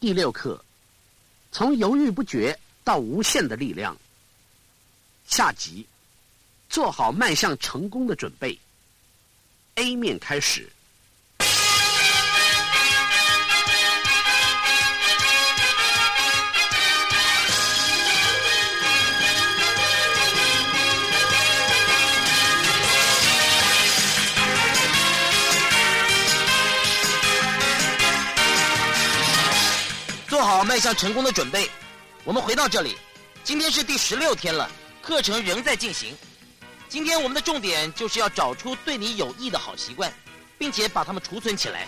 第六课，从犹豫不决到无限的力量。下集，做好迈向成功的准备。A 面开始。好迈向成功的准备。我们回到这里，今天是第十六天了，课程仍在进行。今天我们的重点就是要找出对你有益的好习惯，并且把它们储存起来。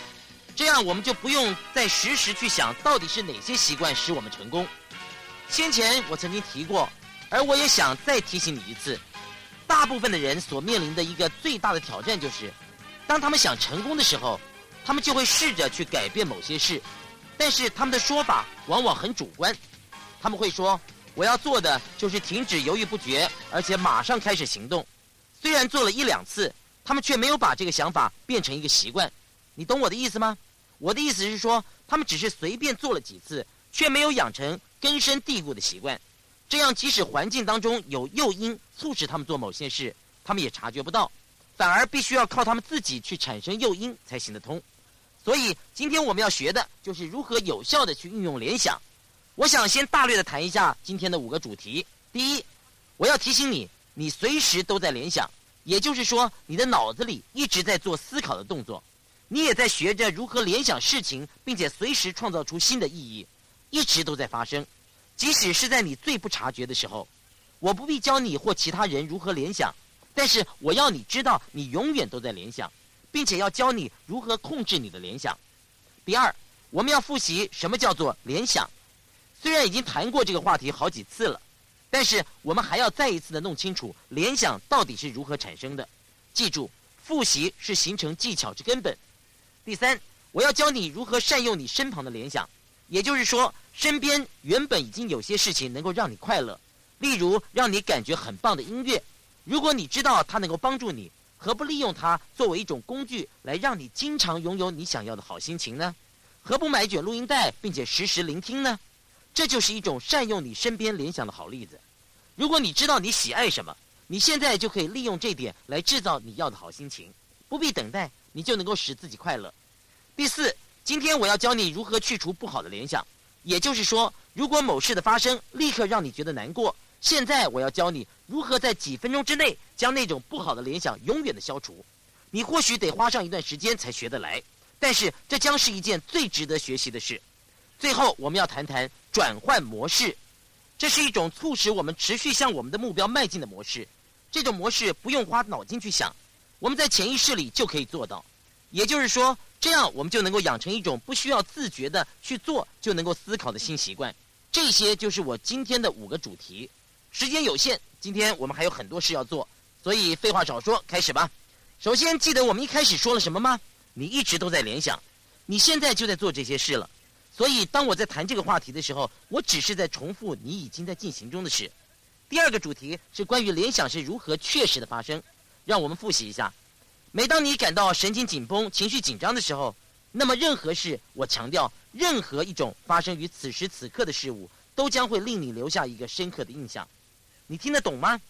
这样我们就不用再时时去想到底是哪些习惯使我们成功。先前我曾经提过，而我也想再提醒你一次：大部分的人所面临的一个最大的挑战就是，当他们想成功的时候，他们就会试着去改变某些事。但是他们的说法往往很主观，他们会说：“我要做的就是停止犹豫不决，而且马上开始行动。”虽然做了一两次，他们却没有把这个想法变成一个习惯。你懂我的意思吗？我的意思是说，他们只是随便做了几次，却没有养成根深蒂固的习惯。这样，即使环境当中有诱因促使他们做某些事，他们也察觉不到，反而必须要靠他们自己去产生诱因才行得通。所以，今天我们要学的就是如何有效的去运用联想。我想先大略的谈一下今天的五个主题。第一，我要提醒你，你随时都在联想，也就是说，你的脑子里一直在做思考的动作，你也在学着如何联想事情，并且随时创造出新的意义，一直都在发生。即使是在你最不察觉的时候，我不必教你或其他人如何联想，但是我要你知道，你永远都在联想。并且要教你如何控制你的联想。第二，我们要复习什么叫做联想。虽然已经谈过这个话题好几次了，但是我们还要再一次的弄清楚联想到底是如何产生的。记住，复习是形成技巧之根本。第三，我要教你如何善用你身旁的联想，也就是说，身边原本已经有些事情能够让你快乐，例如让你感觉很棒的音乐。如果你知道它能够帮助你。何不利用它作为一种工具，来让你经常拥有你想要的好心情呢？何不买卷录音带，并且实时聆听呢？这就是一种善用你身边联想的好例子。如果你知道你喜爱什么，你现在就可以利用这点来制造你要的好心情，不必等待，你就能够使自己快乐。第四，今天我要教你如何去除不好的联想，也就是说，如果某事的发生立刻让你觉得难过。现在我要教你如何在几分钟之内将那种不好的联想永远的消除。你或许得花上一段时间才学得来，但是这将是一件最值得学习的事。最后，我们要谈谈转换模式，这是一种促使我们持续向我们的目标迈进的模式。这种模式不用花脑筋去想，我们在潜意识里就可以做到。也就是说，这样我们就能够养成一种不需要自觉的去做就能够思考的新习惯。这些就是我今天的五个主题。时间有限，今天我们还有很多事要做，所以废话少说，开始吧。首先，记得我们一开始说了什么吗？你一直都在联想，你现在就在做这些事了。所以，当我在谈这个话题的时候，我只是在重复你已经在进行中的事。第二个主题是关于联想是如何确实的发生，让我们复习一下。每当你感到神经紧绷、情绪紧张的时候，那么任何事，我强调，任何一种发生于此时此刻的事物，都将会令你留下一个深刻的印象。你听得懂吗？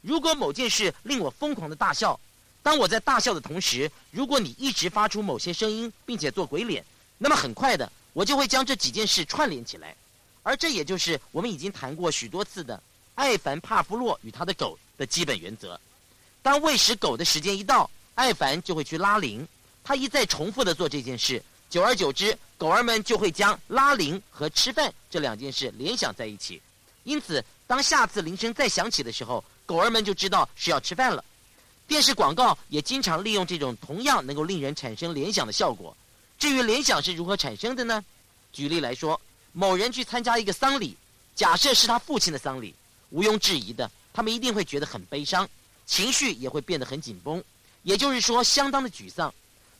如果某件事令我疯狂的大笑，当我在大笑的同时，如果你一直发出某些声音，并且做鬼脸，那么很快的，我就会将这几件事串联起来，而这也就是我们已经谈过许多次的艾凡帕夫洛与他的狗的基本原则。当喂食狗的时间一到，艾凡就会去拉铃，他一再重复的做这件事，久而久之，狗儿们就会将拉铃和吃饭这两件事联想在一起，因此。当下次铃声再响起的时候，狗儿们就知道是要吃饭了。电视广告也经常利用这种同样能够令人产生联想的效果。至于联想是如何产生的呢？举例来说，某人去参加一个丧礼，假设是他父亲的丧礼，毋庸置疑的，他们一定会觉得很悲伤，情绪也会变得很紧绷，也就是说，相当的沮丧。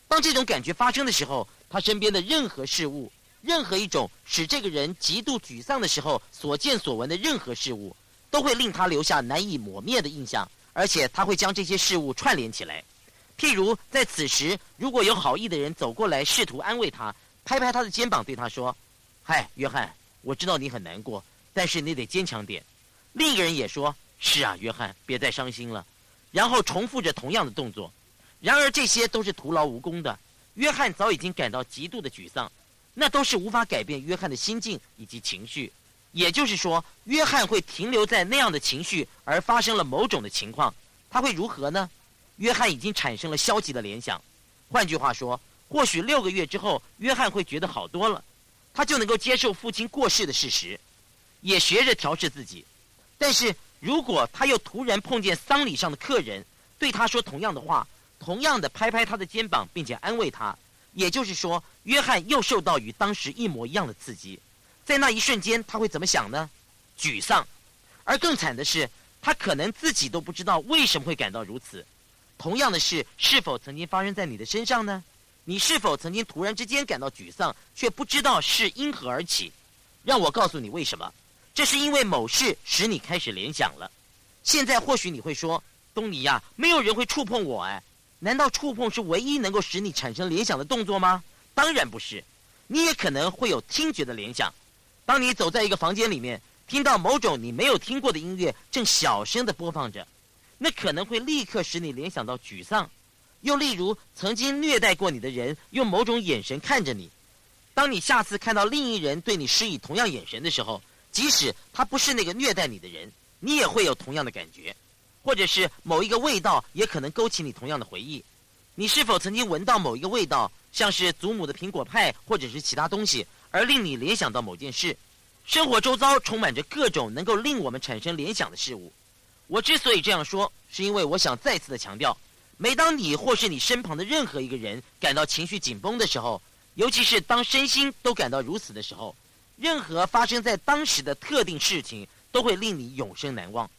当这种感觉发生的时候，他身边的任何事物。任何一种使这个人极度沮丧的时候所见所闻的任何事物，都会令他留下难以磨灭的印象，而且他会将这些事物串联起来。譬如在此时，如果有好意的人走过来试图安慰他，拍拍他的肩膀，对他说：“嗨，约翰，我知道你很难过，但是你得坚强点。另一个人也说：“是啊，约翰，别再伤心了。”然后重复着同样的动作。然而这些都是徒劳无功的。约翰早已经感到极度的沮丧，那都是无法改变约翰的心境以及情绪。也就是说，约翰会停留在那样的情绪，而发生了某种的情况，他会如何呢？约翰已经产生了消极的联想。换句话说，或许六个月之后，约翰会觉得好多了，他就能够接受父亲过世的事实，也学着调试自己。但是如果他又突然碰见丧礼上的客人，对他说同样的话，同样的拍拍他的肩膀，并且安慰他，也就是说，约翰又受到与当时一模一样的刺激，在那一瞬间，他会怎么想呢？沮丧，而更惨的是，他可能自己都不知道为什么会感到如此。同样的事是否曾经发生在你的身上呢？你是否曾经突然之间感到沮丧，却不知道是因何而起？让我告诉你为什么，这是因为某事使你开始联想了。现在或许你会说，东尼呀，没有人会触碰我哎。难道触碰是唯一能够使你产生联想的动作吗？当然不是，你也可能会有听觉的联想。当你走在一个房间里面，听到某种你没有听过的音乐正小声的播放着，那可能会立刻使你联想到沮丧。又例如，曾经虐待过你的人用某种眼神看着你，当你下次看到另一人对你施以同样眼神的时候，即使他不是那个虐待你的人，你也会有同样的感觉。或者是某一个味道，也可能勾起你同样的回忆。你是否曾经闻到某一个味道，像是祖母的苹果派，或者是其他东西，而令你联想到某件事？生活周遭充满着各种能够令我们产生联想的事物。我之所以这样说，是因为我想再次的强调：每当你或是你身旁的任何一个人感到情绪紧绷的时候，尤其是当身心都感到如此的时候，任何发生在当时的特定事情都会令你永生难忘。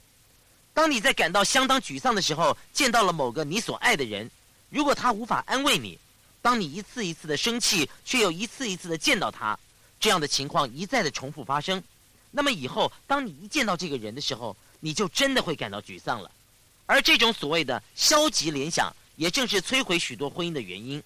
当你在感到相当沮丧的时候，见到了某个你所爱的人，如果他无法安慰你，当你一次一次的生气，却又一次一次的见到他，这样的情况一再的重复发生，那么以后当你一见到这个人的时候，你就真的会感到沮丧了。而这种所谓的消极联想，也正是摧毁许多婚姻的原因。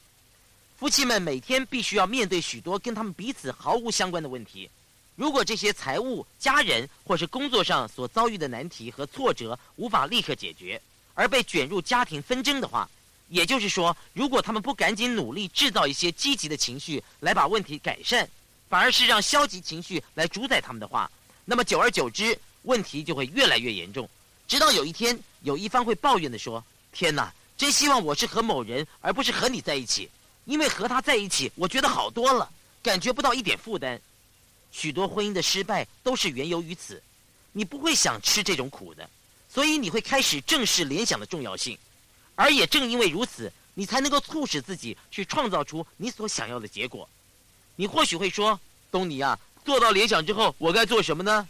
夫妻们每天必须要面对许多跟他们彼此毫无相关的问题。如果这些财务、家人或是工作上所遭遇的难题和挫折无法立刻解决，而被卷入家庭纷争的话，也就是说，如果他们不赶紧努力制造一些积极的情绪来把问题改善，反而是让消极情绪来主宰他们的话，那么久而久之，问题就会越来越严重，直到有一天，有一方会抱怨的说：“天哪，真希望我是和某人而不是和你在一起，因为和他在一起，我觉得好多了，感觉不到一点负担。”许多婚姻的失败都是缘由于此，你不会想吃这种苦的，所以你会开始正视联想的重要性，而也正因为如此，你才能够促使自己去创造出你所想要的结果。你或许会说：“东尼啊，做到联想之后，我该做什么呢？”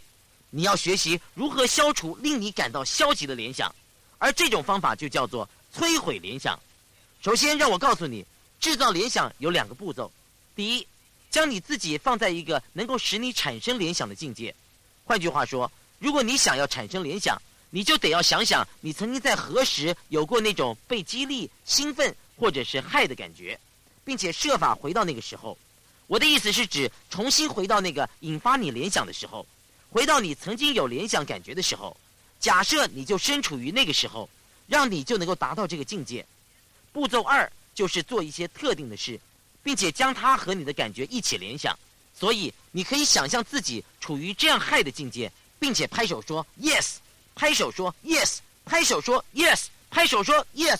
你要学习如何消除令你感到消极的联想，而这种方法就叫做摧毁联想。首先，让我告诉你，制造联想有两个步骤，第一。将你自己放在一个能够使你产生联想的境界。换句话说，如果你想要产生联想，你就得要想想你曾经在何时有过那种被激励、兴奋或者是害的感觉，并且设法回到那个时候。我的意思是指重新回到那个引发你联想的时候，回到你曾经有联想感觉的时候。假设你就身处于那个时候，让你就能够达到这个境界。步骤二就是做一些特定的事。并且将它和你的感觉一起联想，所以你可以想象自己处于这样害的境界，并且拍手说 yes，拍手说 yes，拍手说 yes，拍手说 yes，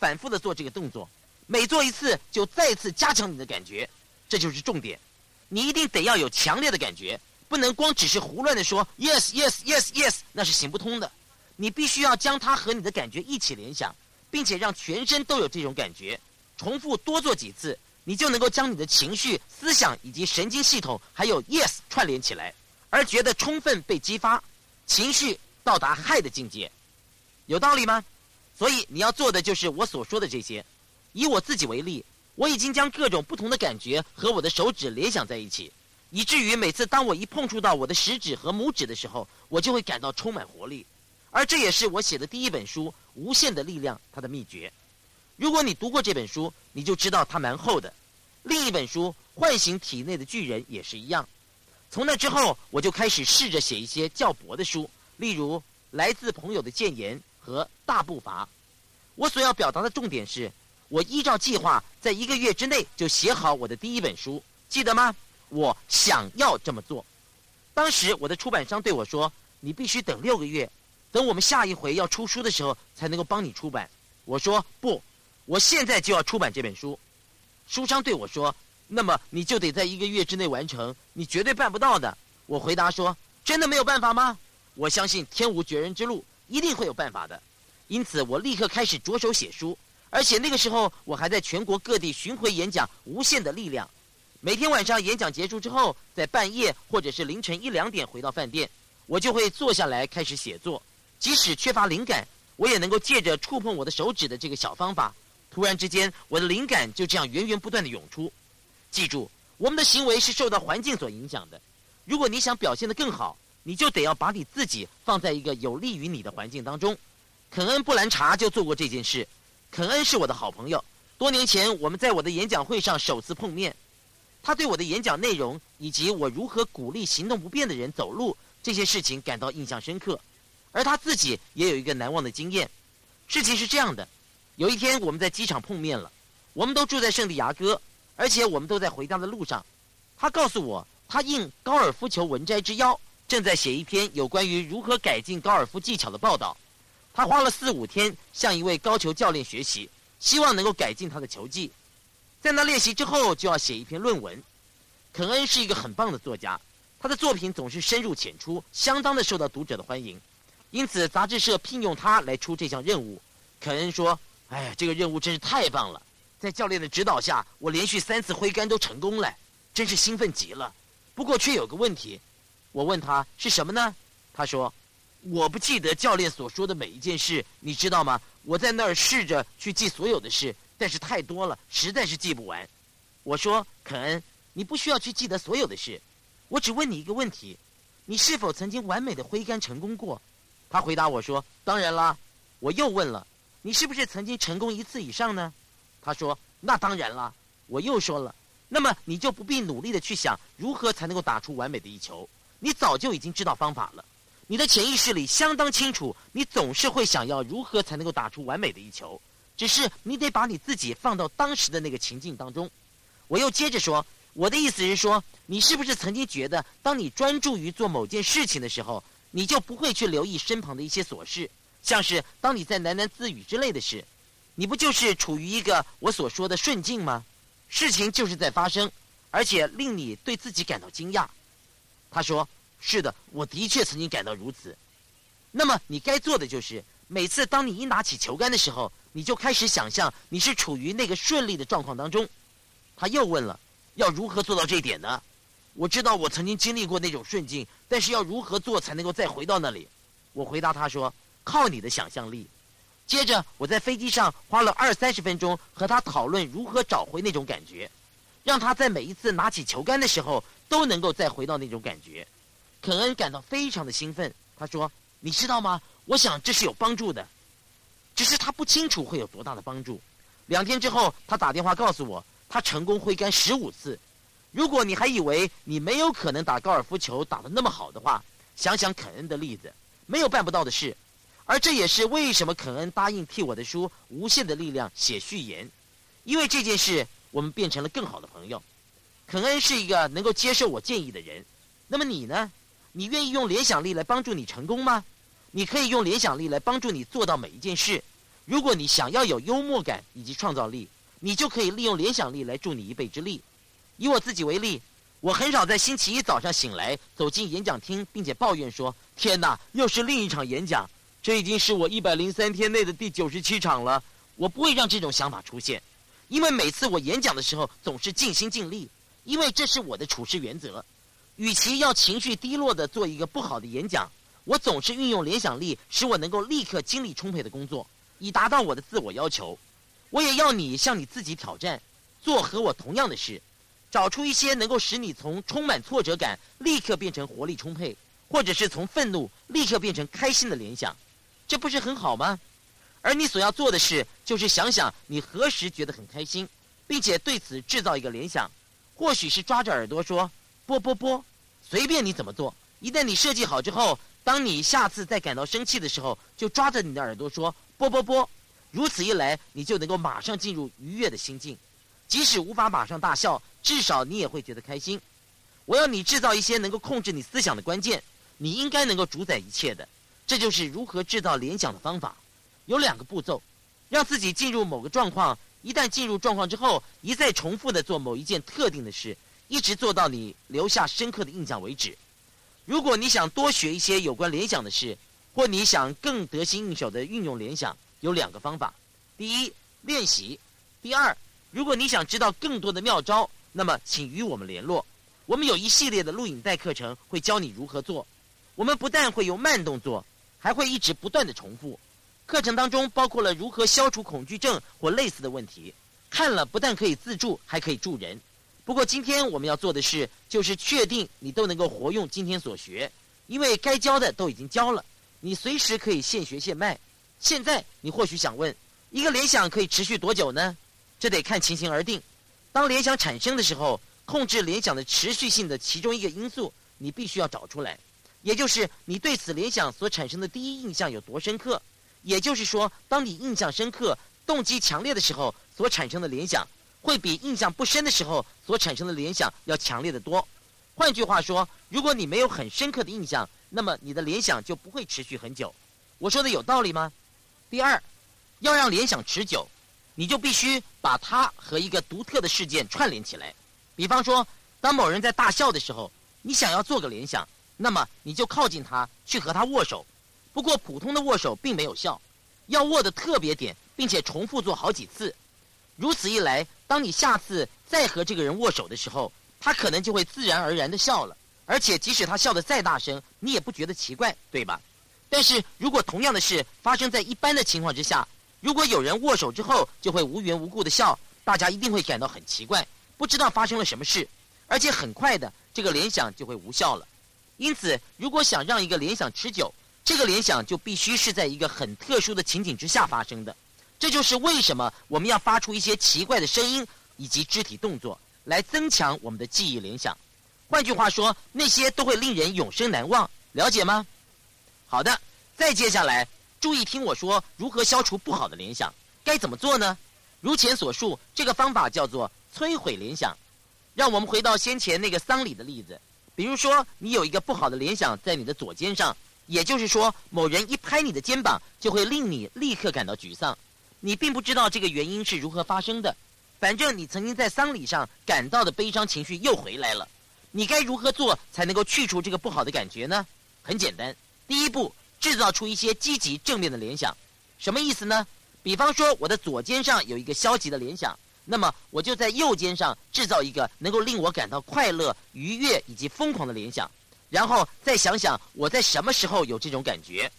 反复的做这个动作，每做一次就再次加强你的感觉，这就是重点。你一定得要有强烈的感觉，不能光只是胡乱的说 yes yes yes yes，那是行不通的。你必须要将它和你的感觉一起联想，并且让全身都有这种感觉，重复多做几次。你就能够将你的情绪、思想以及神经系统，还有 yes 串联起来，而觉得充分被激发，情绪到达嗨的境界，有道理吗？所以你要做的就是我所说的这些。以我自己为例，我已经将各种不同的感觉和我的手指联想在一起，以至于每次当我一碰触到我的食指和拇指的时候，我就会感到充满活力。而这也是我写的第一本书《无限的力量》它的秘诀。如果你读过这本书，你就知道它蛮厚的。另一本书《唤醒体内的巨人》也是一样。从那之后，我就开始试着写一些较薄的书，例如《来自朋友的谏言》和《大步伐》。我所要表达的重点是，我依照计划在一个月之内就写好我的第一本书，记得吗？我想要这么做。当时我的出版商对我说：“你必须等六个月，等我们下一回要出书的时候才能够帮你出版。”我说：“不，我现在就要出版这本书。”书商对我说：“那么你就得在一个月之内完成，你绝对办不到的。”我回答说：“真的没有办法吗？我相信天无绝人之路，一定会有办法的。”因此，我立刻开始着手写书，而且那个时候我还在全国各地巡回演讲《无限的力量》。每天晚上演讲结束之后，在半夜或者是凌晨一两点回到饭店，我就会坐下来开始写作。即使缺乏灵感，我也能够借着触碰我的手指的这个小方法，突然之间，我的灵感就这样源源不断的涌出。记住，我们的行为是受到环境所影响的。如果你想表现得更好，你就得要把你自己放在一个有利于你的环境当中。肯恩·布兰查就做过这件事。肯恩是我的好朋友，多年前我们在我的演讲会上首次碰面。他对我的演讲内容以及我如何鼓励行动不便的人走路这些事情感到印象深刻，而他自己也有一个难忘的经验。事情是这样的：有一天我们在机场碰面了，我们都住在圣地亚哥，而且我们都在回家的路上。他告诉我，他应高尔夫球文摘之邀，正在写一篇有关于如何改进高尔夫技巧的报道。他花了四五天向一位高球教练学习，希望能够改进他的球技。在那练习之后，就要写一篇论文。肯恩是一个很棒的作家，他的作品总是深入浅出，相当的受到读者的欢迎。因此，杂志社聘用他来出这项任务。肯恩说：“哎呀，这个任务真是太棒了！在教练的指导下，我连续三次挥杆都成功了，真是兴奋极了。不过却有个问题。我问他是什么呢？他说：我不记得教练所说的每一件事，你知道吗？我在那儿试着去记所有的事。”但是太多了，实在是记不完。我说：“肯恩，你不需要去记得所有的事，我只问你一个问题：你是否曾经完美的挥杆成功过？”他回答我说：“当然啦。”我又问了：“你是不是曾经成功一次以上呢？”他说：“那当然了。”我又说了：“那么你就不必努力的去想如何才能够打出完美的一球，你早就已经知道方法了。你的潜意识里相当清楚，你总是会想要如何才能够打出完美的一球。”只是你得把你自己放到当时的那个情境当中。我又接着说，我的意思是说，你是不是曾经觉得，当你专注于做某件事情的时候，你就不会去留意身旁的一些琐事，像是当你在喃喃自语之类的事，你不就是处于一个我所说的顺境吗？事情就是在发生，而且令你对自己感到惊讶。他说：“是的，我的确曾经感到如此。”那么你该做的就是，每次当你一拿起球杆的时候。你就开始想象你是处于那个顺利的状况当中。他又问了：“要如何做到这一点呢？”我知道我曾经经历过那种顺境，但是要如何做才能够再回到那里？我回答他说：“靠你的想象力。”接着我在飞机上花了二三十分钟和他讨论如何找回那种感觉，让他在每一次拿起球杆的时候都能够再回到那种感觉。肯恩感到非常的兴奋，他说：“你知道吗？我想这是有帮助的。”只是他不清楚会有多大的帮助。两天之后，他打电话告诉我，他成功挥杆十五次。如果你还以为你没有可能打高尔夫球打得那么好的话，想想肯恩的例子，没有办不到的事。而这也是为什么肯恩答应替我的书《无限的力量》写序言，因为这件事，我们变成了更好的朋友。肯恩是一个能够接受我建议的人。那么你呢？你愿意用联想力来帮助你成功吗？你可以用联想力来帮助你做到每一件事。如果你想要有幽默感以及创造力，你就可以利用联想力来助你一臂之力。以我自己为例，我很少在星期一早上醒来走进演讲厅，并且抱怨说：“天哪，又是另一场演讲！这已经是我一百零三天内的第九十七场了。”我不会让这种想法出现，因为每次我演讲的时候总是尽心尽力，因为这是我的处事原则。与其要情绪低落的做一个不好的演讲。我总是运用联想力，使我能够立刻精力充沛的工作，以达到我的自我要求。我也要你向你自己挑战，做和我同样的事，找出一些能够使你从充满挫折感立刻变成活力充沛，或者是从愤怒立刻变成开心的联想，这不是很好吗？而你所要做的事，就是想想你何时觉得很开心，并且对此制造一个联想，或许是抓着耳朵说“啵啵啵”，随便你怎么做，一旦你设计好之后，当你下次再感到生气的时候，就抓着你的耳朵说“啵啵啵”，如此一来，你就能够马上进入愉悦的心境。即使无法马上大笑，至少你也会觉得开心。我要你制造一些能够控制你思想的关键，你应该能够主宰一切的。这就是如何制造联想的方法。有两个步骤，让自己进入某个状况。一旦进入状况之后，一再重复的做某一件特定的事，一直做到你留下深刻的印象为止。如果你想多学一些有关联想的事，或你想更得心应手的运用联想，有两个方法：第一，练习；第二，如果你想知道更多的妙招，那么请与我们联络。我们有一系列的录影带课程，会教你如何做。我们不但会有慢动作，还会一直不断的重复。课程当中包括了如何消除恐惧症或类似的问题，看了不但可以自助，还可以助人。不过今天我们要做的事，就是确定你都能够活用今天所学，因为该教的都已经教了，你随时可以现学现卖。现在你或许想问，一个联想可以持续多久呢？这得看情形而定。当联想产生的时候，控制联想的持续性的其中一个因素，你必须要找出来，也就是你对此联想所产生的第一印象有多深刻。也就是说，当你印象深刻、动机强烈的时候，所产生的联想，会比印象不深的时候所产生的联想要强烈的多。换句话说，如果你没有很深刻的印象，那么你的联想就不会持续很久。我说的有道理吗？第二，要让联想持久，你就必须把它和一个独特的事件串联起来。比方说，当某人在大笑的时候，你想要做个联想，那么你就靠近他，去和他握手。不过，普通的握手并没有效，要握的特别点，并且重复做好几次。如此一来，当你下次再和这个人握手的时候，他可能就会自然而然的笑了。而且，即使他笑得再大声，你也不觉得奇怪，对吧？但是如果同样的事发生在一般的情况之下，如果有人握手之后就会无缘无故的笑，大家一定会感到很奇怪，不知道发生了什么事，而且很快的这个联想就会无效了。因此，如果想让一个联想持久，这个联想就必须是在一个很特殊的情景之下发生的，这就是为什么我们要发出一些奇怪的声音以及肢体动作来增强我们的记忆联想。换句话说，那些都会令人永生难忘，了解吗？好的，再接下来注意听我说如何消除不好的联想，该怎么做呢？如前所述，这个方法叫做摧毁联想。让我们回到先前那个丧礼的例子，比如说你有一个不好的联想在你的左肩上。也就是说，某人一拍你的肩膀，就会令你立刻感到沮丧。你并不知道这个原因是如何发生的，反正你曾经在丧礼上感到的悲伤情绪又回来了。你该如何做才能够去除这个不好的感觉呢？很简单，第一步，制造出一些积极正面的联想。什么意思呢？比方说，我的左肩上有一个消极的联想，那么我就在右肩上制造一个能够令我感到快乐、愉悦以及疯狂的联想。然后再想想我在什么时候有这种感觉，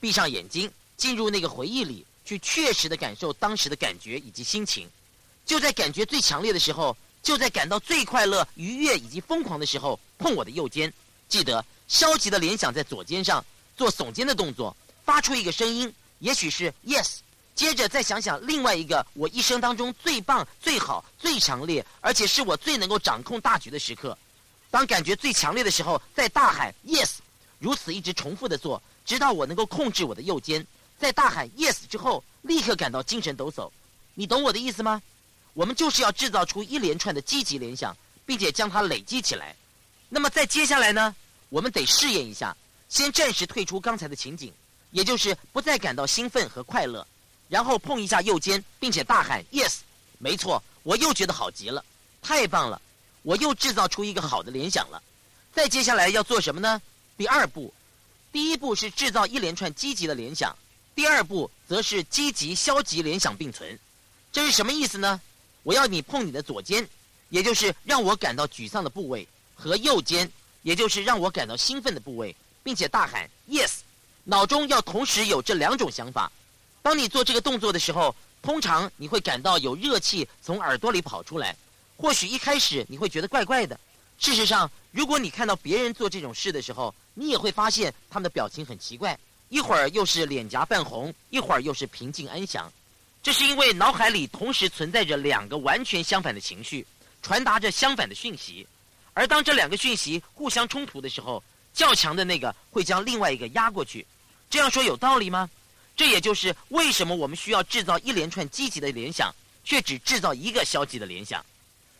闭上眼睛，进入那个回忆里，去确实的感受当时的感觉以及心情。就在感觉最强烈的时候，就在感到最快乐、愉悦以及疯狂的时候，碰我的右肩。记得消极的联想在左肩上，做耸肩的动作，发出一个声音，也许是 yes。接着再想想另外一个我一生当中最棒、最好、最强烈，而且是我最能够掌控大局的时刻。当感觉最强烈的时候，再大喊 yes，如此一直重复的做，直到我能够控制我的右肩。在大喊 yes 之后，立刻感到精神抖擞。你懂我的意思吗？我们就是要制造出一连串的积极联想，并且将它累积起来。那么在接下来呢，我们得试验一下，先暂时退出刚才的情景，也就是不再感到兴奋和快乐，然后碰一下右肩，并且大喊 yes。没错，我又觉得好极了，太棒了。我又制造出一个好的联想了，再接下来要做什么呢？第二步，第一步是制造一连串积极的联想，第二步则是积极消极联想并存。这是什么意思呢？我要你碰你的左肩，也就是让我感到沮丧的部位，和右肩，也就是让我感到兴奋的部位，并且大喊 yes，脑中要同时有这两种想法。当你做这个动作的时候，通常你会感到有热气从耳朵里跑出来。或许一开始你会觉得怪怪的，事实上，如果你看到别人做这种事的时候，你也会发现他们的表情很奇怪，一会儿又是脸颊泛红，一会儿又是平静安详。这是因为脑海里同时存在着两个完全相反的情绪，传达着相反的讯息，而当这两个讯息互相冲突的时候，较强的那个会将另外一个压过去。这样说有道理吗？这也就是为什么我们需要制造一连串积极的联想，却只制造一个消极的联想。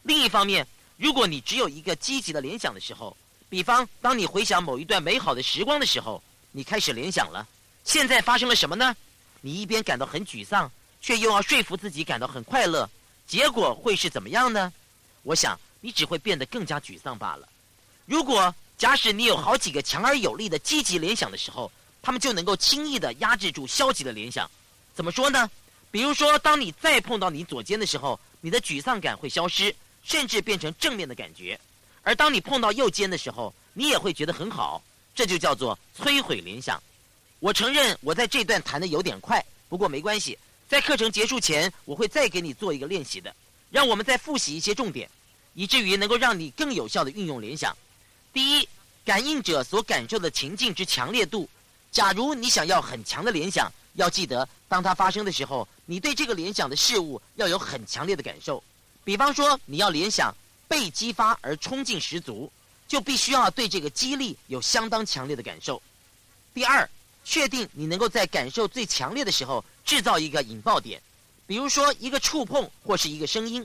另一方面，如果你只有一个积极的联想的时候，比方当你回想某一段美好的时光的时候，你开始联想了，现在发生了什么呢？你一边感到很沮丧，却又要说服自己感到很快乐，结果会是怎么样呢？我想。你只会变得更加沮丧罢了。如果假使你有好几个强而有力的积极联想的时候，他们就能够轻易的压制住消极的联想。怎么说呢？比如说，当你再碰到你左肩的时候，你的沮丧感会消失，甚至变成正面的感觉；而当你碰到右肩的时候，你也会觉得很好。这就叫做摧毁联想。我承认我在这段谈的有点快，不过没关系。在课程结束前，我会再给你做一个练习的，让我们再复习一些重点。以至于能够让你更有效的运用联想。第一，感应者所感受的情境之强烈度。假如你想要很强的联想，要记得，当它发生的时候，你对这个联想的事物要有很强烈的感受。比方说，你要联想被激发而冲劲十足，就必须要对这个激励有相当强烈的感受。第二，确定你能够在感受最强烈的时候制造一个引爆点，比如说一个触碰或是一个声音。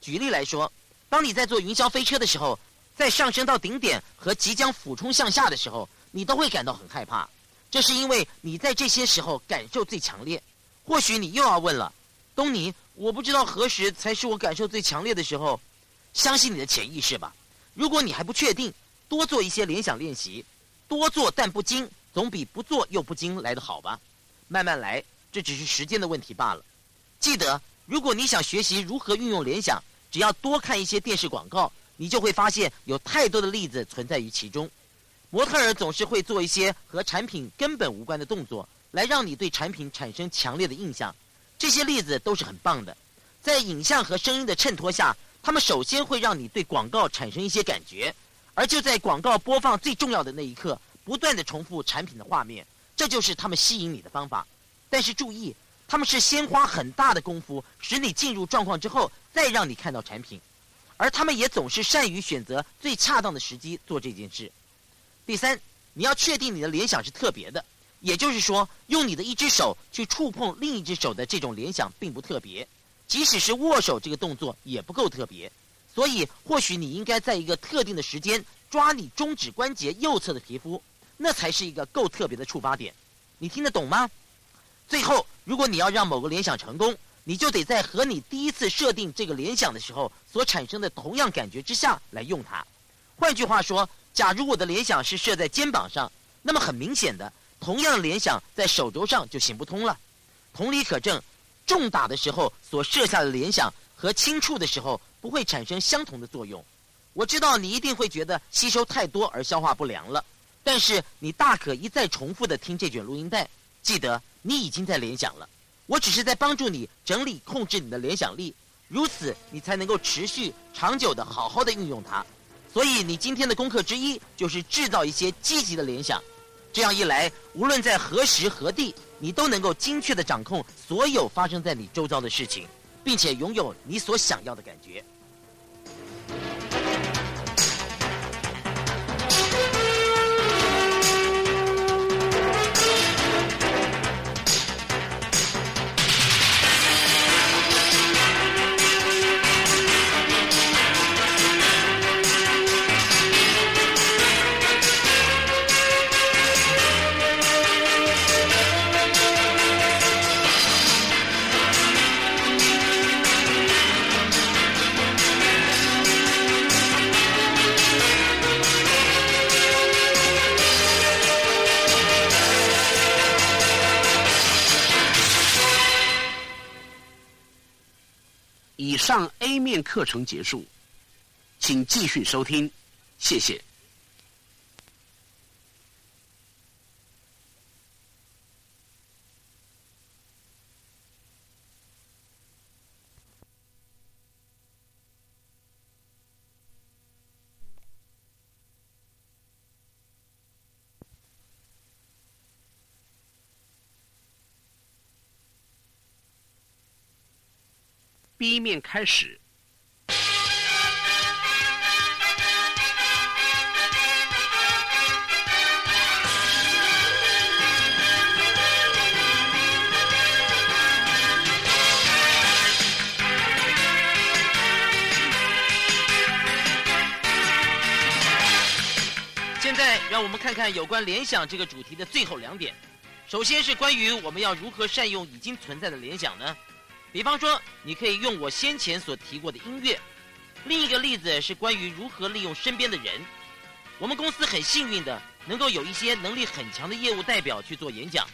举例来说。当你在坐云霄飞车的时候，在上升到顶点和即将俯冲向下的时候，你都会感到很害怕。这是因为你在这些时候感受最强烈。或许你又要问了，东尼，我不知道何时才是我感受最强烈的时候。相信你的潜意识吧。如果你还不确定，多做一些联想练习，多做但不精，总比不做又不精来得好吧。慢慢来，这只是时间的问题罢了。记得，如果你想学习如何运用联想。只要多看一些电视广告，你就会发现有太多的例子存在于其中。模特儿总是会做一些和产品根本无关的动作，来让你对产品产生强烈的印象。这些例子都是很棒的。在影像和声音的衬托下，他们首先会让你对广告产生一些感觉，而就在广告播放最重要的那一刻，不断的重复产品的画面，这就是他们吸引你的方法。但是注意。他们是先花很大的功夫使你进入状况之后，再让你看到产品，而他们也总是善于选择最恰当的时机做这件事。第三，你要确定你的联想是特别的，也就是说，用你的一只手去触碰另一只手的这种联想并不特别，即使是握手这个动作也不够特别。所以，或许你应该在一个特定的时间抓你中指关节右侧的皮肤，那才是一个够特别的触发点。你听得懂吗？最后，如果你要让某个联想成功，你就得在和你第一次设定这个联想的时候所产生的同样感觉之下来用它。换句话说，假如我的联想是设在肩膀上，那么很明显的，同样的联想在手肘上就行不通了。同理可证，重打的时候所设下的联想和轻触的时候不会产生相同的作用。我知道你一定会觉得吸收太多而消化不良了，但是你大可一再重复的听这卷录音带，记得。你已经在联想了，我只是在帮助你整理、控制你的联想力，如此你才能够持续、长久的好好的运用它。所以，你今天的功课之一就是制造一些积极的联想。这样一来，无论在何时何地，你都能够精确的掌控所有发生在你周遭的事情，并且拥有你所想要的感觉。课程结束，请继续收听，谢谢。B 面开始。让我们看看有关联想这个主题的最后两点。首先是关于我们要如何善用已经存在的联想呢？比方说，你可以用我先前所提过的音乐。另一个例子是关于如何利用身边的人。我们公司很幸运的能够有一些能力很强的业务代表去做演讲，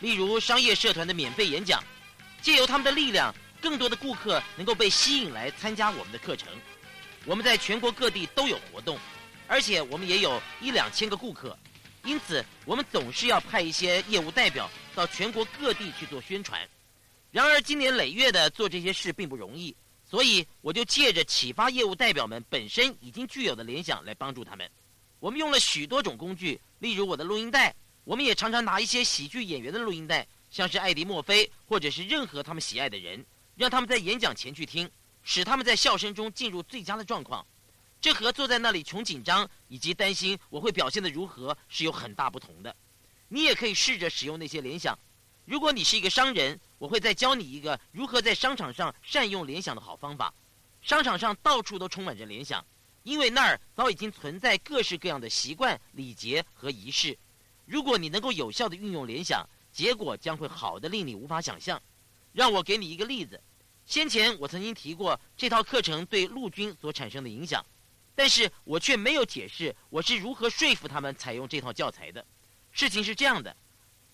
例如商业社团的免费演讲，借由他们的力量，更多的顾客能够被吸引来参加我们的课程。我们在全国各地都有活动，而且我们也有一两千个顾客。因此，我们总是要派一些业务代表到全国各地去做宣传。然而，经年累月的做这些事并不容易，所以我就借着启发业务代表们本身已经具有的联想来帮助他们。我们用了许多种工具，例如我的录音带，我们也常常拿一些喜剧演员的录音带，像是艾迪·墨菲或者是任何他们喜爱的人，让他们在演讲前去听，使他们在笑声中进入最佳的状况。这和坐在那里穷紧张以及担心我会表现得如何是有很大不同的。你也可以试着使用那些联想。如果你是一个商人，我会再教你一个如何在商场上善用联想的好方法。商场上到处都充满着联想，因为那儿早已经存在各式各样的习惯、礼节和仪式。如果你能够有效地运用联想，结果将会好的令你无法想象。让我给你一个例子。先前我曾经提过这套课程对陆军所产生的影响。但是我却没有解释我是如何说服他们采用这套教材的。事情是这样的，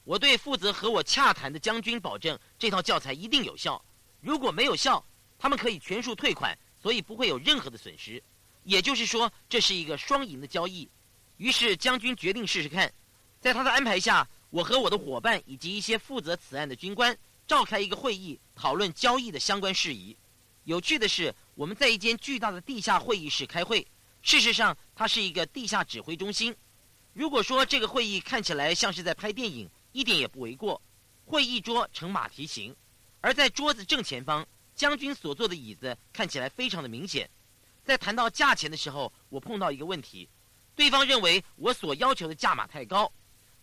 我对负责和我洽谈的将军保证，这套教材一定有效。如果没有效，他们可以全数退款，所以不会有任何的损失。也就是说，这是一个双赢的交易。于是将军决定试试看。在他的安排下，我和我的伙伴以及一些负责此案的军官召开一个会议，讨论交易的相关事宜。有趣的是，我们在一间巨大的地下会议室开会。事实上，它是一个地下指挥中心。如果说这个会议看起来像是在拍电影，一点也不为过。会议桌呈马蹄形，而在桌子正前方，将军所坐的椅子看起来非常的明显。在谈到价钱的时候，我碰到一个问题：对方认为我所要求的价码太高，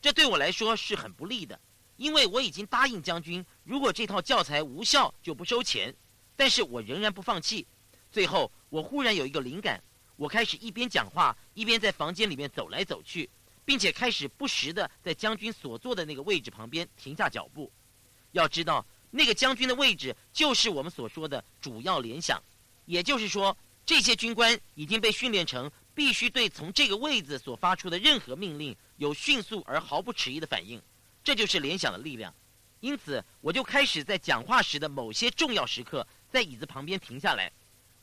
这对我来说是很不利的，因为我已经答应将军，如果这套教材无效就不收钱。但是我仍然不放弃。最后，我忽然有一个灵感。我开始一边讲话，一边在房间里面走来走去，并且开始不时的在将军所坐的那个位置旁边停下脚步。要知道，那个将军的位置就是我们所说的主要联想，也就是说，这些军官已经被训练成必须对从这个位子所发出的任何命令有迅速而毫不迟疑的反应。这就是联想的力量。因此，我就开始在讲话时的某些重要时刻，在椅子旁边停下来，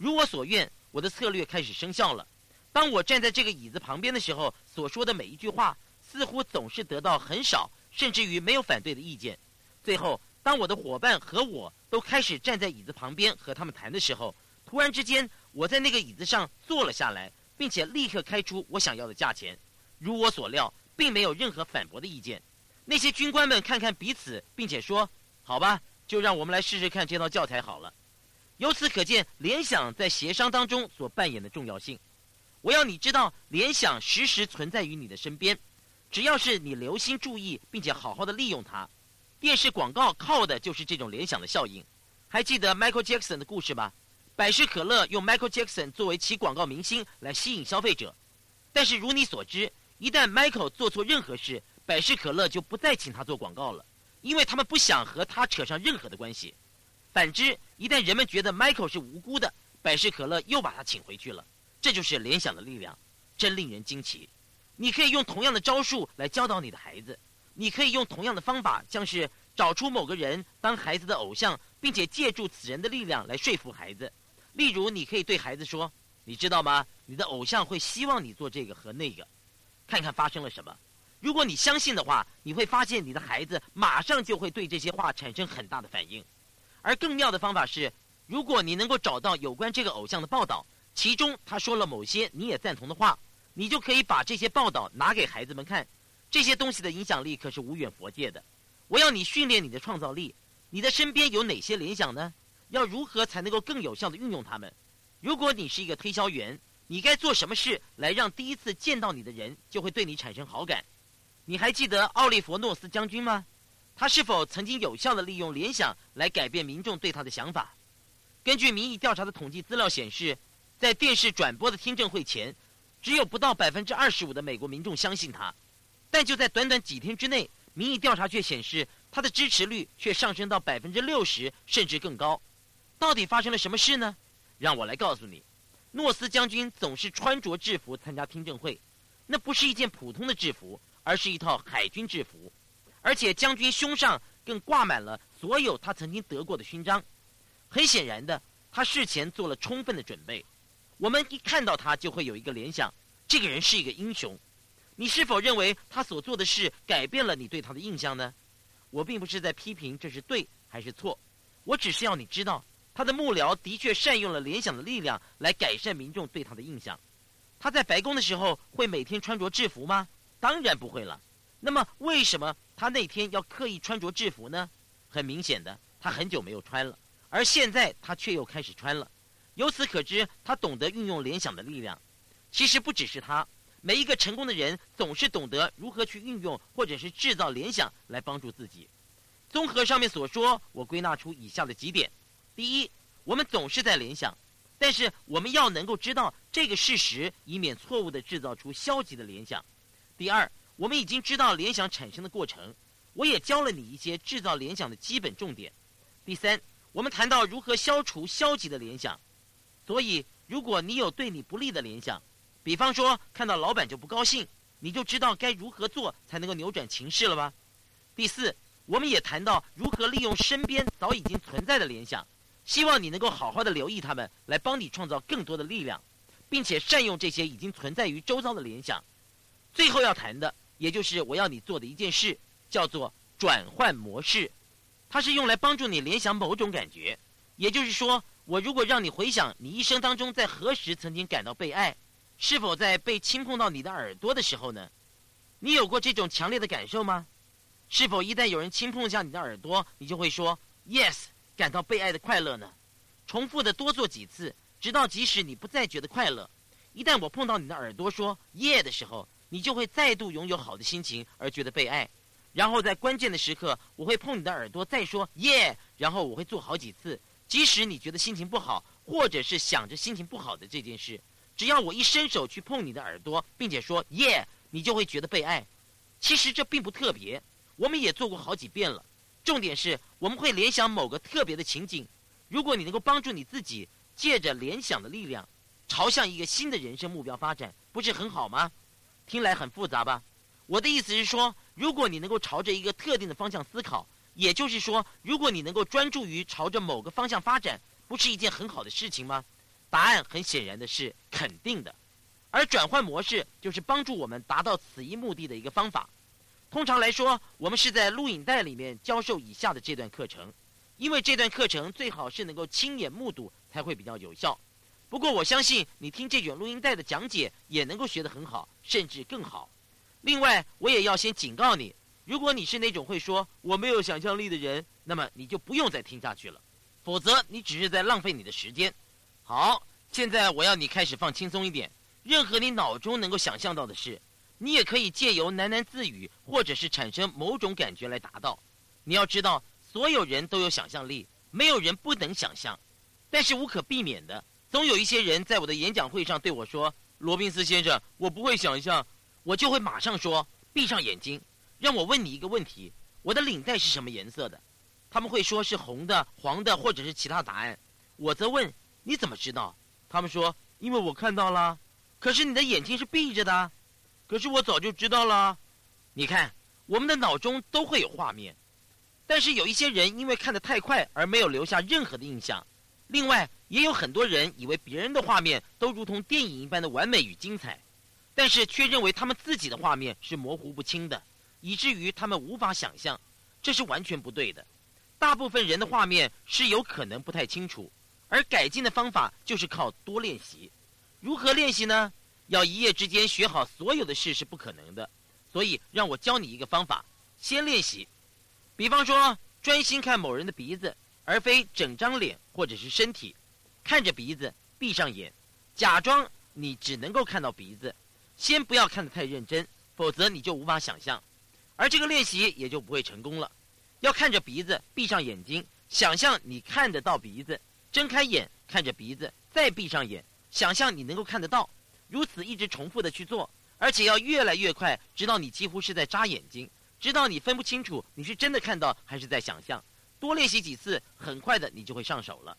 如我所愿。我的策略开始生效了。当我站在这个椅子旁边的时候，所说的每一句话似乎总是得到很少，甚至于没有反对的意见。最后，当我的伙伴和我都开始站在椅子旁边和他们谈的时候，突然之间，我在那个椅子上坐了下来，并且立刻开出我想要的价钱。如我所料，并没有任何反驳的意见。那些军官们看看彼此，并且说：“好吧，就让我们来试试看这套教材好了。”由此可见，联想在协商当中所扮演的重要性。我要你知道，联想时时存在于你的身边，只要是你留心注意，并且好好的利用它。电视广告靠的就是这种联想的效应。还记得 Michael Jackson 的故事吧？百事可乐用 Michael Jackson 作为其广告明星来吸引消费者，但是如你所知，一旦 Michael 做错任何事，百事可乐就不再请他做广告了，因为他们不想和他扯上任何的关系。反之，一旦人们觉得 Michael 是无辜的，百事可乐又把他请回去了。这就是联想的力量，真令人惊奇。你可以用同样的招数来教导你的孩子，你可以用同样的方法，像是找出某个人当孩子的偶像，并且借助此人的力量来说服孩子。例如，你可以对孩子说：“你知道吗？你的偶像会希望你做这个和那个。”看看发生了什么。如果你相信的话，你会发现你的孩子马上就会对这些话产生很大的反应。而更妙的方法是，如果你能够找到有关这个偶像的报道，其中他说了某些你也赞同的话，你就可以把这些报道拿给孩子们看。这些东西的影响力可是无远佛界的。我要你训练你的创造力。你的身边有哪些联想呢？要如何才能够更有效地运用它们？如果你是一个推销员，你该做什么事来让第一次见到你的人就会对你产生好感？你还记得奥利弗诺斯将军吗？他是否曾经有效地利用联想来改变民众对他的想法？根据民意调查的统计资料显示，在电视转播的听证会前，只有不到百分之二十五的美国民众相信他，但就在短短几天之内，民意调查却显示他的支持率却上升到百分之六十甚至更高。到底发生了什么事呢？让我来告诉你。诺斯将军总是穿着制服参加听证会，那不是一件普通的制服，而是一套海军制服，而且将军胸上更挂满了所有他曾经得过的勋章。很显然的，他事前做了充分的准备。我们一看到他，就会有一个联想：这个人是一个英雄。你是否认为他所做的事改变了你对他的印象呢？我并不是在批评这是对还是错，我只是要你知道，他的幕僚的确善用了联想的力量来改善民众对他的印象。他在白宫的时候会每天穿着制服吗？当然不会了。那么为什么他那天要刻意穿着制服呢？很明显的，他很久没有穿了，而现在他却又开始穿了。由此可知，他懂得运用联想的力量。其实不只是他，每一个成功的人总是懂得如何去运用或者是制造联想来帮助自己。综合上面所说，我归纳出以下的几点：第一，我们总是在联想，但是我们要能够知道这个事实，以免错误的制造出消极的联想；第二，我们已经知道联想产生的过程，我也教了你一些制造联想的基本重点；第三，我们谈到如何消除消极的联想。所以，如果你有对你不利的联想，比方说看到老板就不高兴，你就知道该如何做才能够扭转情势了吧？第四，我们也谈到如何利用身边早已经存在的联想，希望你能够好好的留意他们，来帮你创造更多的力量，并且善用这些已经存在于周遭的联想。最后要谈的，也就是我要你做的一件事，叫做转换模式，它是用来帮助你联想某种感觉，也就是说。我如果让你回想你一生当中在何时曾经感到被爱，是否在被轻碰到你的耳朵的时候呢？你有过这种强烈的感受吗？是否一旦有人轻碰一下你的耳朵，你就会说 “yes”，感到被爱的快乐呢？重复的多做几次，直到即使你不再觉得快乐，一旦我碰到你的耳朵说 “yeah” 的时候，你就会再度拥有好的心情而觉得被爱。然后在关键的时刻，我会碰你的耳朵再说耶然后我会做好几次。即使你觉得心情不好，或者是想着心情不好的这件事，只要我一伸手去碰你的耳朵，并且说“耶”，你就会觉得被爱。其实这并不特别，我们也做过好几遍了。重点是我们会联想某个特别的情景。如果你能够帮助你自己，借着联想的力量，朝向一个新的人生目标发展，不是很好吗？听来很复杂吧？我的意思是说，如果你能够朝着一个特定的方向思考。也就是说，如果你能够专注于朝着某个方向发展，不是一件很好的事情吗？答案很显然的是肯定的。而转换模式就是帮助我们达到此一目的的一个方法。通常来说，我们是在录影带里面教授以下的这段课程，因为这段课程最好是能够亲眼目睹才会比较有效。不过我相信你听这卷录音带的讲解也能够学得很好，甚至更好。另外，我也要先警告你。如果你是那种会说我没有想象力的人，那么你就不用再听下去了，否则你只是在浪费你的时间。好，现在我要你开始放轻松一点，任何你脑中能够想象到的事，你也可以借由喃喃自语或者是产生某种感觉来达到。你要知道，所有人都有想象力，没有人不能想象，但是无可避免的，总有一些人在我的演讲会上对我说：“罗宾斯先生，我不会想象。”我就会马上说：“闭上眼睛。”让我问你一个问题：我的领带是什么颜色的？他们会说是红的、黄的，或者是其他答案。我则问：你怎么知道？他们说：因为我看到了。可是你的眼睛是闭着的。可是我早就知道了。你看，我们的脑中都会有画面，但是有一些人因为看得太快而没有留下任何的印象。另外，也有很多人以为别人的画面都如同电影一般的完美与精彩，但是却认为他们自己的画面是模糊不清的。以至于他们无法想象，这是完全不对的。大部分人的画面是有可能不太清楚，而改进的方法就是靠多练习。如何练习呢？要一夜之间学好所有的事是不可能的，所以让我教你一个方法：先练习。比方说，专心看某人的鼻子，而非整张脸或者是身体，看着鼻子，闭上眼，假装你只能够看到鼻子。先不要看得太认真，否则你就无法想象。而这个练习也就不会成功了。要看着鼻子，闭上眼睛，想象你看得到鼻子；睁开眼看着鼻子，再闭上眼，想象你能够看得到。如此一直重复的去做，而且要越来越快，直到你几乎是在眨眼睛，直到你分不清楚你是真的看到还是在想象。多练习几次，很快的你就会上手了。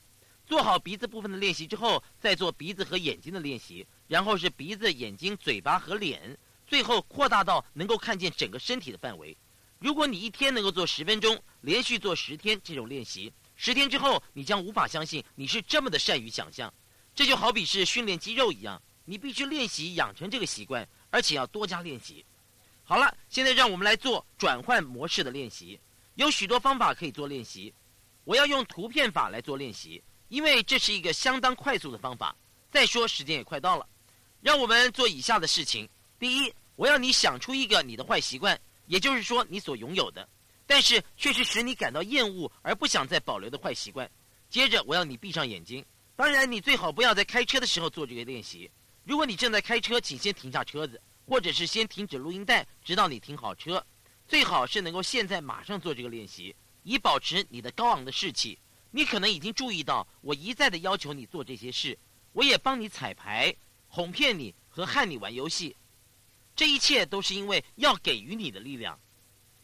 做好鼻子部分的练习之后，再做鼻子和眼睛的练习，然后是鼻子、眼睛、嘴巴和脸，最后扩大到能够看见整个身体的范围。如果你一天能够做十分钟，连续做十天这种练习，十天之后，你将无法相信你是这么的善于想象。这就好比是训练肌肉一样，你必须练习养成这个习惯，而且要多加练习。好了，现在让我们来做转换模式的练习。有许多方法可以做练习，我要用图片法来做练习，因为这是一个相当快速的方法。再说，时间也快到了，让我们做以下的事情：第一，我要你想出一个你的坏习惯。也就是说，你所拥有的，但是却是使你感到厌恶而不想再保留的坏习惯。接着，我要你闭上眼睛。当然，你最好不要在开车的时候做这个练习。如果你正在开车，请先停下车子，或者是先停止录音带，直到你停好车。最好是能够现在马上做这个练习，以保持你的高昂的士气。你可能已经注意到，我一再的要求你做这些事，我也帮你彩排、哄骗你和害你玩游戏。这一切都是因为要给予你的力量，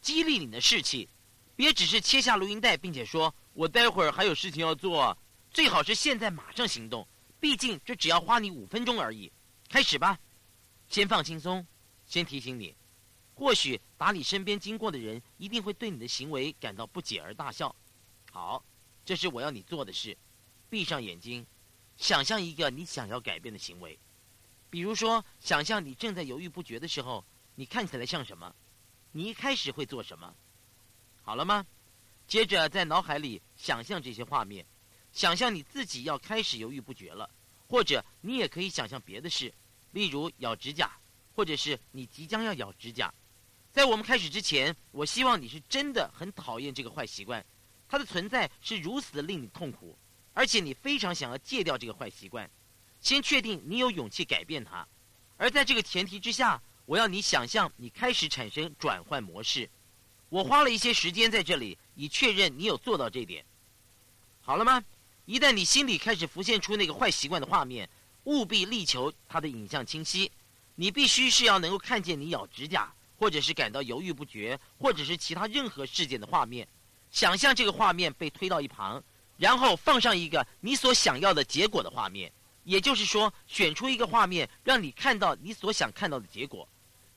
激励你的士气。别只是切下录音带，并且说“我待会儿还有事情要做”，最好是现在马上行动。毕竟这只要花你五分钟而已。开始吧，先放轻松，先提醒你。或许打你身边经过的人一定会对你的行为感到不解而大笑。好，这是我要你做的事。闭上眼睛，想象一个你想要改变的行为。比如说，想象你正在犹豫不决的时候，你看起来像什么？你一开始会做什么？好了吗？接着在脑海里想象这些画面，想象你自己要开始犹豫不决了，或者你也可以想象别的事，例如咬指甲，或者是你即将要咬指甲。在我们开始之前，我希望你是真的很讨厌这个坏习惯，它的存在是如此的令你痛苦，而且你非常想要戒掉这个坏习惯。先确定你有勇气改变它，而在这个前提之下，我要你想象你开始产生转换模式。我花了一些时间在这里，以确认你有做到这点。好了吗？一旦你心里开始浮现出那个坏习惯的画面，务必力求它的影像清晰。你必须是要能够看见你咬指甲，或者是感到犹豫不决，或者是其他任何事件的画面。想象这个画面被推到一旁，然后放上一个你所想要的结果的画面。也就是说，选出一个画面，让你看到你所想看到的结果。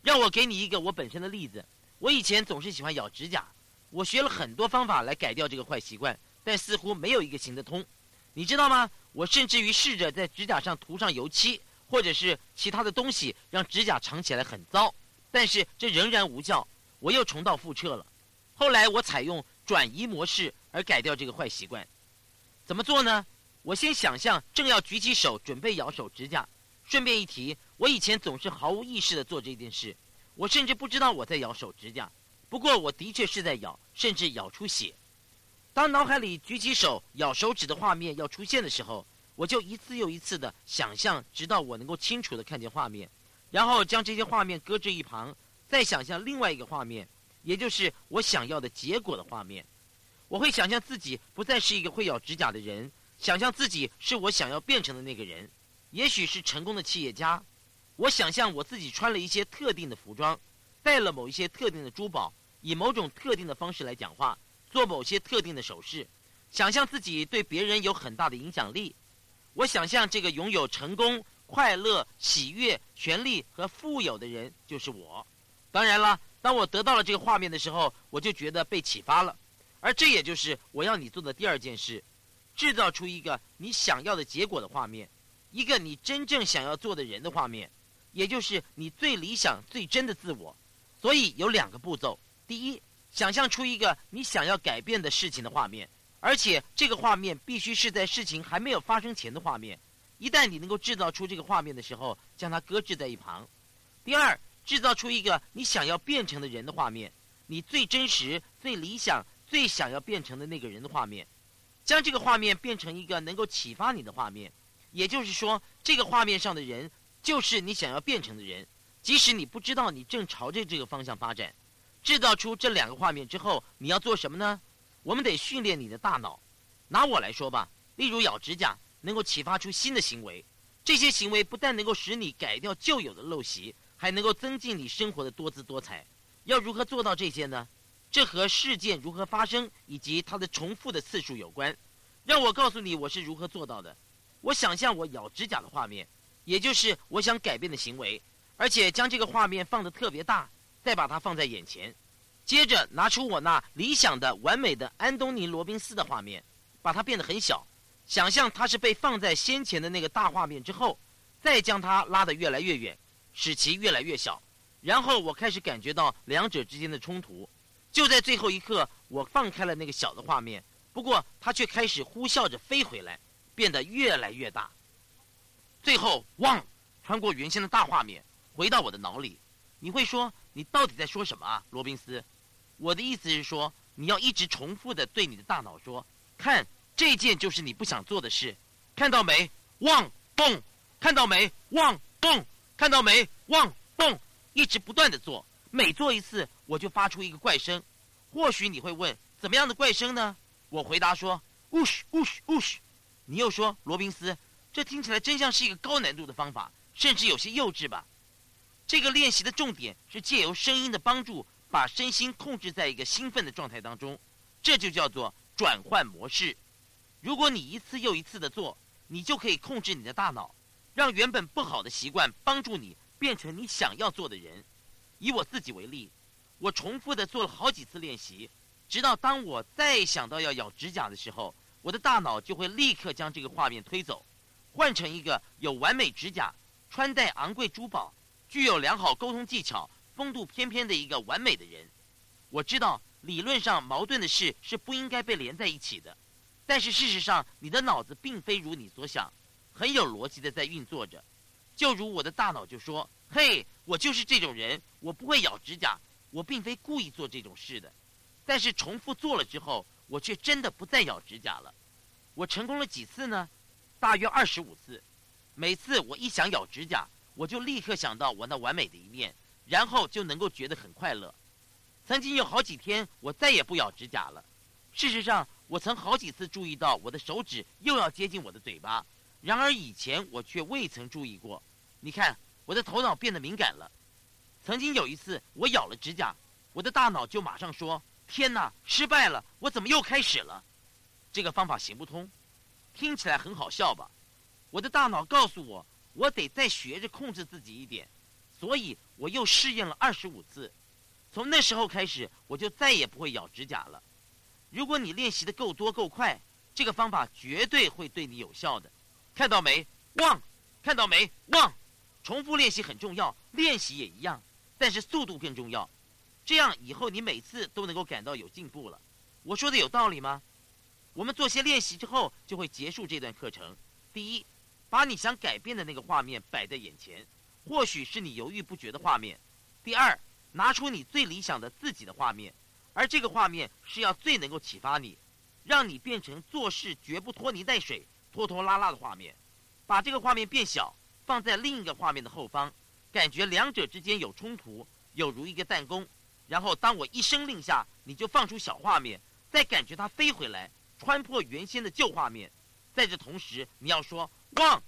让我给你一个我本身的例子。我以前总是喜欢咬指甲，我学了很多方法来改掉这个坏习惯，但似乎没有一个行得通。你知道吗？我甚至于试着在指甲上涂上油漆，或者是其他的东西，让指甲长起来很糟，但是这仍然无效。我又重蹈覆辙了。后来我采用转移模式而改掉这个坏习惯。怎么做呢？我先想象正要举起手准备咬手指甲，顺便一提，我以前总是毫无意识的做这件事，我甚至不知道我在咬手指甲。不过我的确是在咬，甚至咬出血。当脑海里举起手咬手指的画面要出现的时候，我就一次又一次的想象，直到我能够清楚的看见画面，然后将这些画面搁置一旁，再想象另外一个画面，也就是我想要的结果的画面。我会想象自己不再是一个会咬指甲的人。想象自己是我想要变成的那个人，也许是成功的企业家。我想象我自己穿了一些特定的服装，戴了某一些特定的珠宝，以某种特定的方式来讲话，做某些特定的手势。想象自己对别人有很大的影响力。我想象这个拥有成功、快乐、喜悦、权利和富有的人就是我。当然了，当我得到了这个画面的时候，我就觉得被启发了。而这也就是我要你做的第二件事。制造出一个你想要的结果的画面，一个你真正想要做的人的画面，也就是你最理想、最真的自我。所以有两个步骤：第一，想象出一个你想要改变的事情的画面，而且这个画面必须是在事情还没有发生前的画面。一旦你能够制造出这个画面的时候，将它搁置在一旁。第二，制造出一个你想要变成的人的画面，你最真实、最理想、最想要变成的那个人的画面。将这个画面变成一个能够启发你的画面，也就是说，这个画面上的人就是你想要变成的人，即使你不知道你正朝着这个方向发展。制造出这两个画面之后，你要做什么呢？我们得训练你的大脑。拿我来说吧，例如咬指甲能够启发出新的行为，这些行为不但能够使你改掉旧有的陋习，还能够增进你生活的多姿多彩。要如何做到这些呢？这和事件如何发生以及它的重复的次数有关。让我告诉你我是如何做到的。我想象我咬指甲的画面，也就是我想改变的行为，而且将这个画面放得特别大，再把它放在眼前。接着拿出我那理想的完美的安东尼·罗宾斯的画面，把它变得很小，想象它是被放在先前的那个大画面之后，再将它拉得越来越远，使其越来越小。然后我开始感觉到两者之间的冲突。就在最后一刻，我放开了那个小的画面，不过它却开始呼啸着飞回来，变得越来越大。最后，汪，穿过原先的大画面，回到我的脑里。你会说，你到底在说什么啊，罗宾斯？我的意思是说，你要一直重复的对你的大脑说：“看，这件就是你不想做的事，看到没？汪，蹦，看到没？汪，蹦，看到没？汪，蹦，一直不断的做。”每做一次，我就发出一个怪声。或许你会问，怎么样的怪声呢？我回答说：呜嘘呜嘘呜嘘。你又说，罗宾斯，这听起来真像是一个高难度的方法，甚至有些幼稚吧？这个练习的重点是借由声音的帮助，把身心控制在一个兴奋的状态当中，这就叫做转换模式。如果你一次又一次的做，你就可以控制你的大脑，让原本不好的习惯帮助你变成你想要做的人。以我自己为例，我重复的做了好几次练习，直到当我再想到要咬指甲的时候，我的大脑就会立刻将这个画面推走，换成一个有完美指甲、穿戴昂贵珠宝、具有良好沟通技巧、风度翩翩的一个完美的人。我知道理论上矛盾的事是不应该被连在一起的，但是事实上你的脑子并非如你所想，很有逻辑的在运作着，就如我的大脑就说。嘿，我就是这种人，我不会咬指甲，我并非故意做这种事的，但是重复做了之后，我却真的不再咬指甲了。我成功了几次呢？大约二十五次。每次我一想咬指甲，我就立刻想到我那完美的一面，然后就能够觉得很快乐。曾经有好几天，我再也不咬指甲了。事实上，我曾好几次注意到我的手指又要接近我的嘴巴，然而以前我却未曾注意过。你看。我的头脑变得敏感了。曾经有一次，我咬了指甲，我的大脑就马上说：“天哪，失败了！我怎么又开始了？”这个方法行不通，听起来很好笑吧？我的大脑告诉我，我得再学着控制自己一点，所以我又试验了二十五次。从那时候开始，我就再也不会咬指甲了。如果你练习的够多够快，这个方法绝对会对你有效的。看到没？忘！看到没？忘！重复练习很重要，练习也一样，但是速度更重要。这样以后你每次都能够感到有进步了。我说的有道理吗？我们做些练习之后就会结束这段课程。第一，把你想改变的那个画面摆在眼前，或许是你犹豫不决的画面。第二，拿出你最理想的自己的画面，而这个画面是要最能够启发你，让你变成做事绝不拖泥带水、拖拖拉拉的画面。把这个画面变小。放在另一个画面的后方，感觉两者之间有冲突，有如一个弹弓。然后当我一声令下，你就放出小画面，再感觉它飞回来，穿破原先的旧画面。在这同时，你要说忘。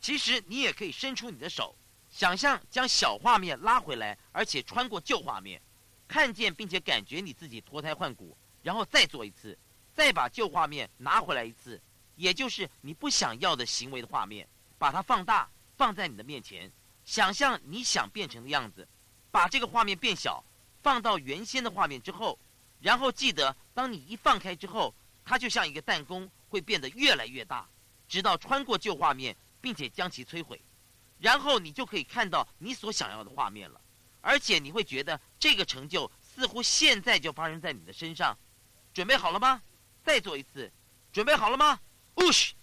其实你也可以伸出你的手，想象将小画面拉回来，而且穿过旧画面，看见并且感觉你自己脱胎换骨。然后再做一次，再把旧画面拿回来一次，也就是你不想要的行为的画面，把它放大。放在你的面前，想象你想变成的样子，把这个画面变小，放到原先的画面之后，然后记得，当你一放开之后，它就像一个弹弓，会变得越来越大，直到穿过旧画面，并且将其摧毁，然后你就可以看到你所想要的画面了，而且你会觉得这个成就似乎现在就发生在你的身上。准备好了吗？再做一次。准备好了吗？呜嘘，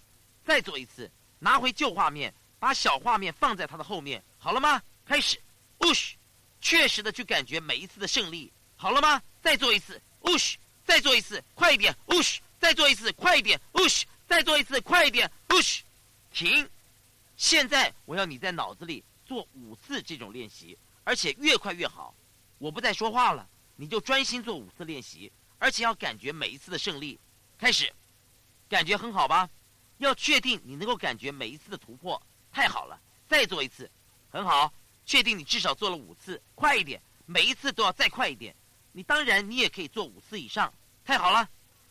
再做一次。拿回旧画面。把小画面放在它的后面，好了吗？开始，呜嘘，确实的去感觉每一次的胜利，好了吗？再做一次，呜嘘，再做一次，快一点，呜嘘，再做一次，快一点，呜嘘，再做一次，快一点，呜嘘，停。现在我要你在脑子里做五次这种练习，而且越快越好。我不再说话了，你就专心做五次练习，而且要感觉每一次的胜利。开始，感觉很好吧？要确定你能够感觉每一次的突破。太好了，再做一次，很好，确定你至少做了五次，快一点，每一次都要再快一点。你当然你也可以做五次以上，太好了，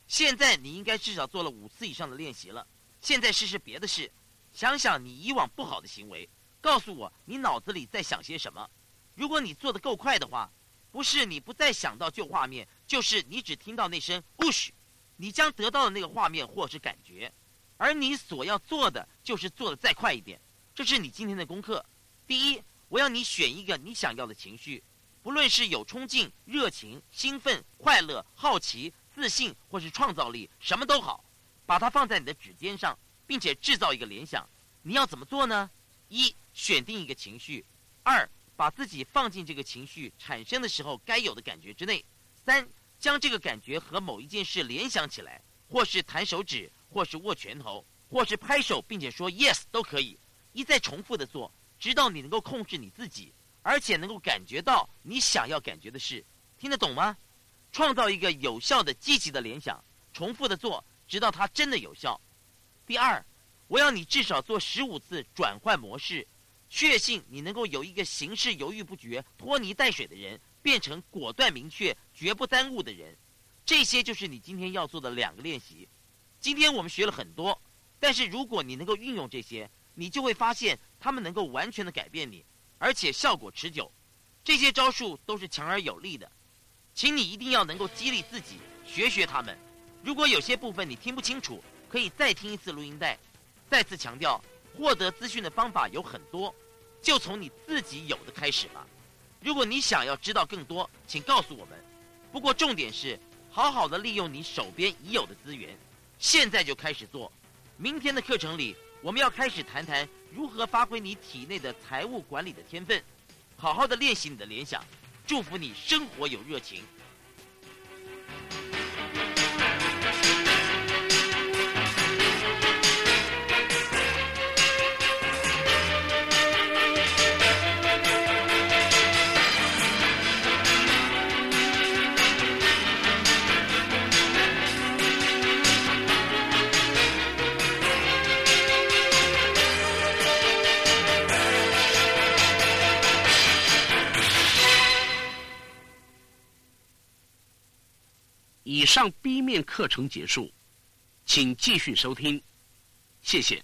现在你应该至少做了五次以上的练习了。现在试试别的事，想想你以往不好的行为，告诉我你脑子里在想些什么。如果你做的够快的话，不是你不再想到旧画面，就是你只听到那声“呜嘘”，你将得到的那个画面或是感觉。而你所要做的就是做的再快一点。这是你今天的功课。第一，我要你选一个你想要的情绪，不论是有冲劲、热情、兴奋、快乐、好奇、自信，或是创造力，什么都好，把它放在你的指尖上，并且制造一个联想。你要怎么做呢？一，选定一个情绪；二。把自己放进这个情绪产生的时候该有的感觉之内。三，将这个感觉和某一件事联想起来，或是弹手指，或是握拳头，或是拍手，并且说 yes 都可以。一再重复的做，直到你能够控制你自己，而且能够感觉到你想要感觉的事。听得懂吗？创造一个有效的、积极的联想，重复的做，直到它真的有效。第二，我要你至少做十五次转换模式。确信你能够由一个行事犹豫不决、拖泥带水的人，变成果断明确、绝不耽误的人。这些就是你今天要做的两个练习。今天我们学了很多，但是如果你能够运用这些，你就会发现他们能够完全的改变你，而且效果持久。这些招数都是强而有力的，请你一定要能够激励自己学学他们。如果有些部分你听不清楚，可以再听一次录音带。再次强调。获得资讯的方法有很多，就从你自己有的开始吧。如果你想要知道更多，请告诉我们。不过重点是，好好的利用你手边已有的资源，现在就开始做。明天的课程里，我们要开始谈谈如何发挥你体内的财务管理的天分，好好的练习你的联想。祝福你生活有热情。上 B 面课程结束，请继续收听，谢谢。